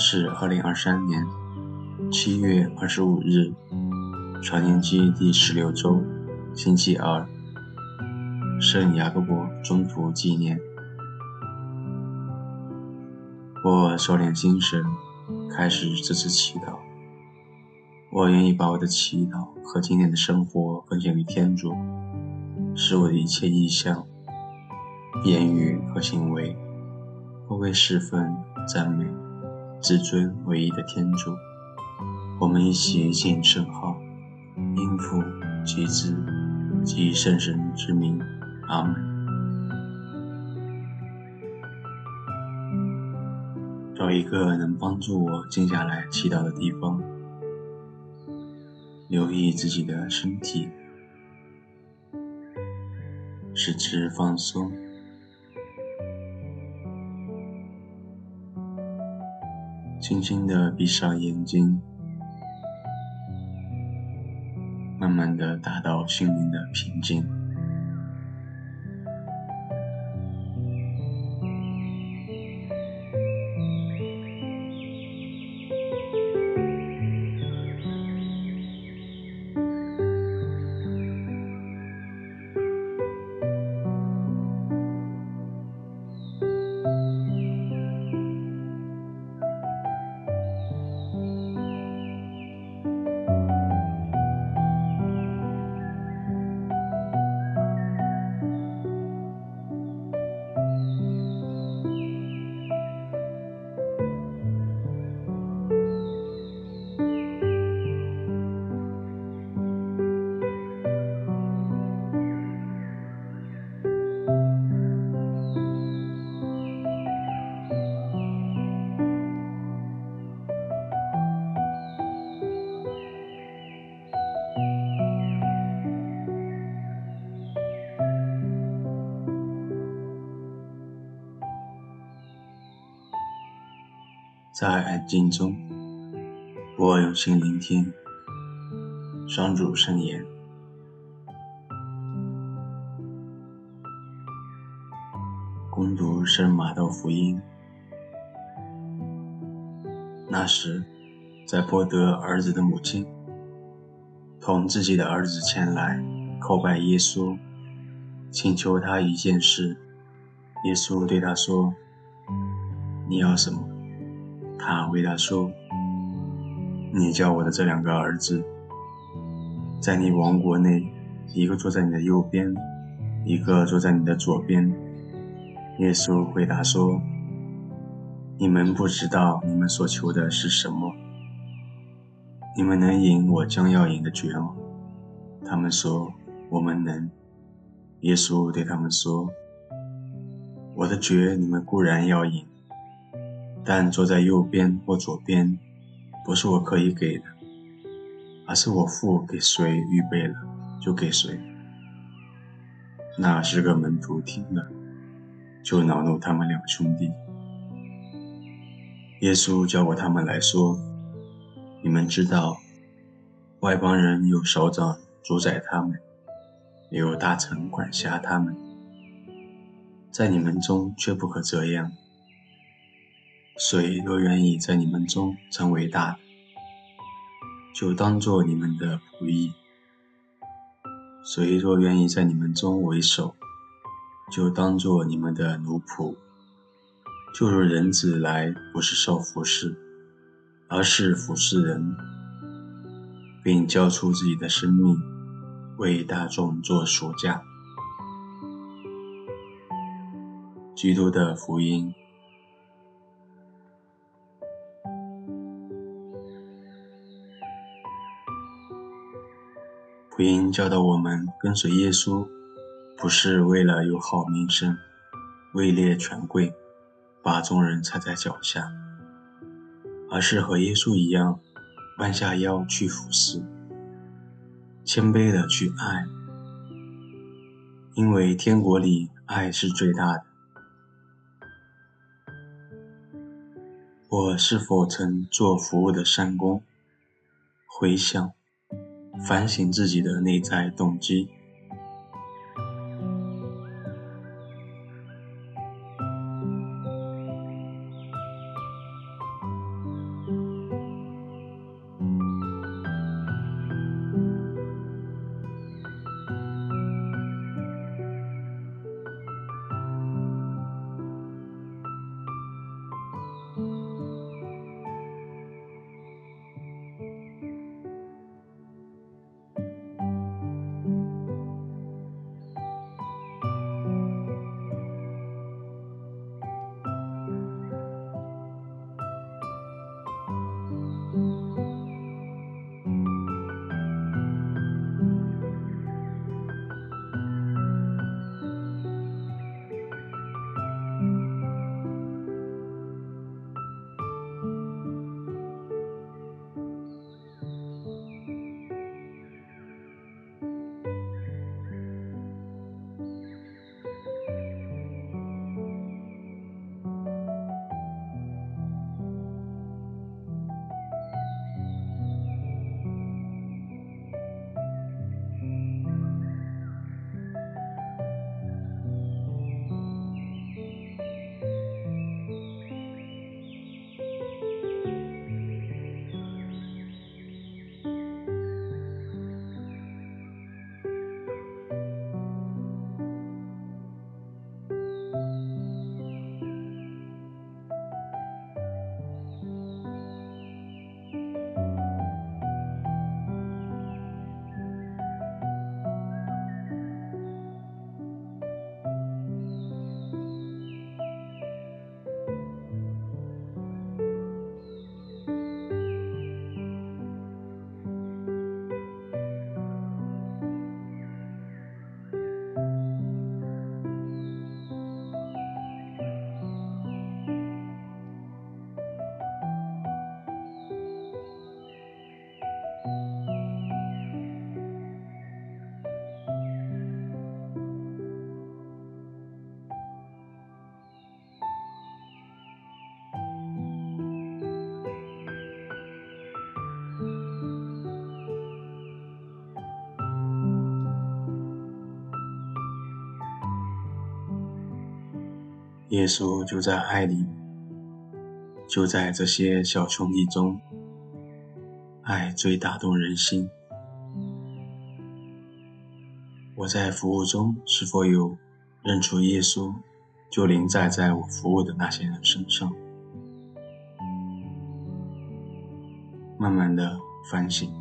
是二零二三年七月二十五日，传年期第十六周，星期二，圣雅各伯中途纪念。我收敛精神，开始这次祈祷。我愿意把我的祈祷和今天的生活奉献给天主，使我的一切意向、言语和行为，都为侍奉、赞美、至尊唯一的天主。我们一起敬圣号，应父及子及圣神之名，阿门。找一个能帮助我静下来祈祷的地方。留意自己的身体，使之放松，轻轻的闭上眼睛，慢慢的达到心灵的平静。在安静中，我用心聆听双主圣言。攻读圣玛窦福音。那时，在伯德儿子的母亲同自己的儿子前来叩拜耶稣，请求他一件事。耶稣对他说：“你要什么？”他回答说：“你叫我的这两个儿子，在你王国内，一个坐在你的右边，一个坐在你的左边。”耶稣回答说：“你们不知道你们所求的是什么。你们能赢我将要赢的爵吗？”他们说：“我们能。”耶稣对他们说：“我的爵你们固然要赢。”但坐在右边或左边，不是我可以给的，而是我父给谁预备了，就给谁。那十个门徒听了，就恼怒他们两兄弟。耶稣叫过他们来说：“你们知道，外邦人有首长主宰他们，也有大臣管辖他们，在你们中却不可这样。”谁若愿意在你们中成为大的，就当作你们的仆役；谁若愿意在你们中为首，就当作你们的奴仆。就如人子来，不是受服侍，而是服侍人，并交出自己的生命，为大众做赎价。基督的福音。福音教导我们跟随耶稣，不是为了有好名声、位列权贵、把众人踩在脚下，而是和耶稣一样，弯下腰去服侍，谦卑的去爱，因为天国里爱是最大的。我是否曾做服务的善工？回想。反省自己的内在动机。耶稣就在爱里，就在这些小兄弟中，爱最打动人心。我在服务中是否有认出耶稣就临在在我服务的那些人身上？慢慢的反省。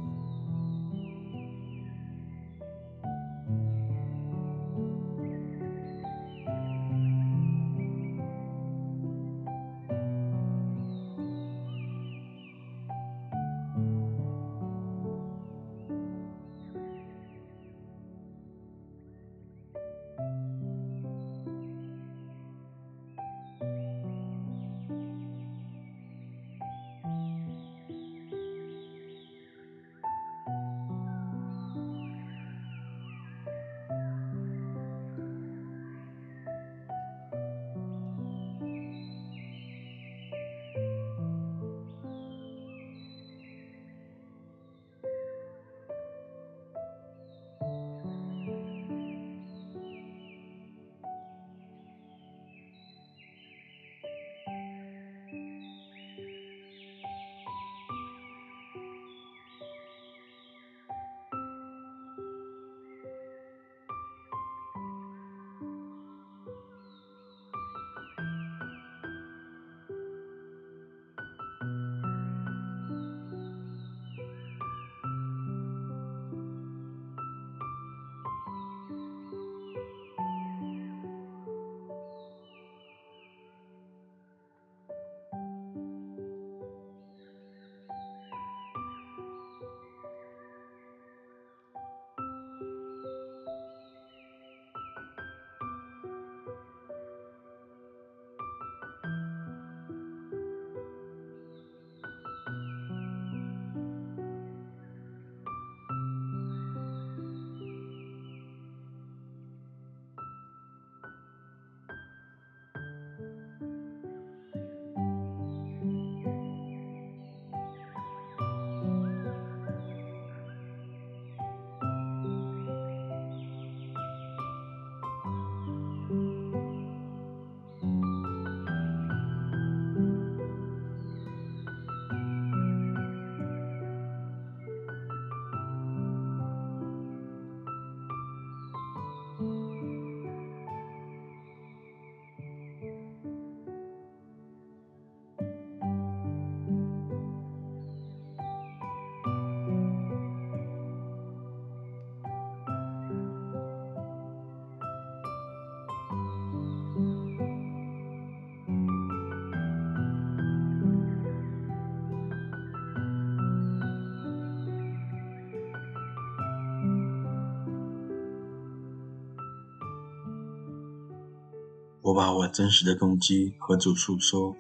我把我真实的动机和主诉说，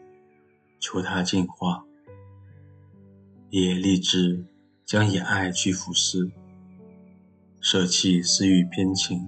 求他净化，也立志将以爱去服侍，舍弃私欲偏情。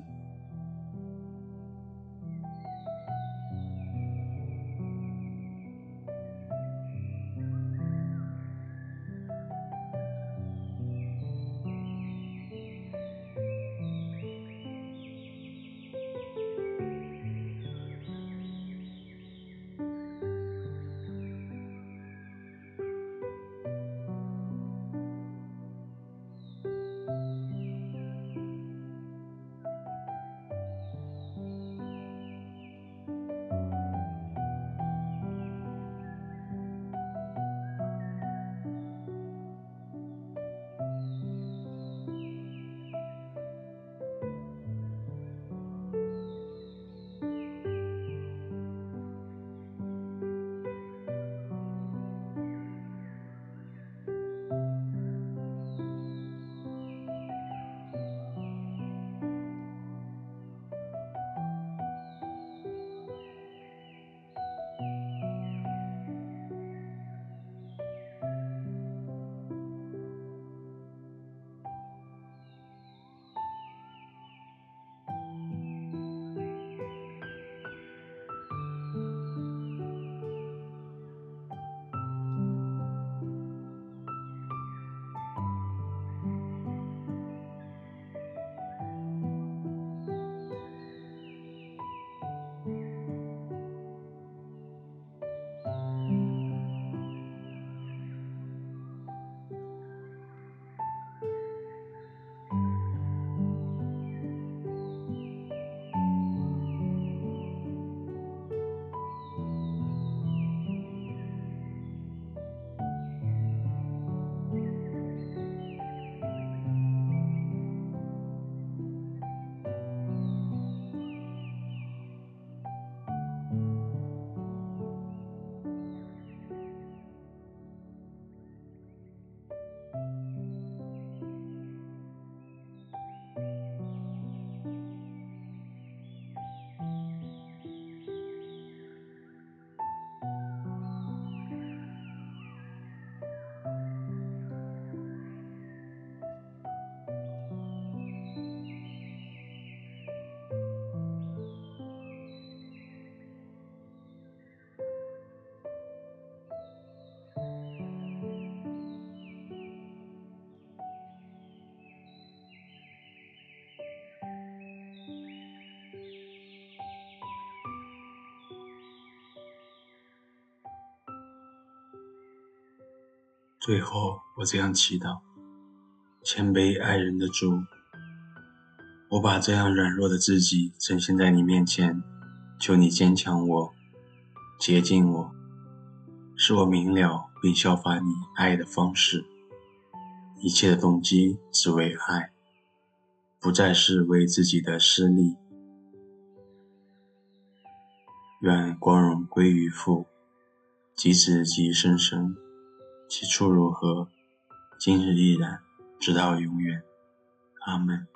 最后，我这样祈祷：谦卑爱人的主，我把这样软弱的自己呈现在你面前，求你坚强我，洁净我，使我明了并效法你爱的方式。一切的动机只为爱，不再是为自己的私利。愿光荣归于父，及子，及圣神。起初如何，今日依然，直到永远。阿门。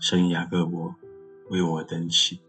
圣雅各伯为我等祈。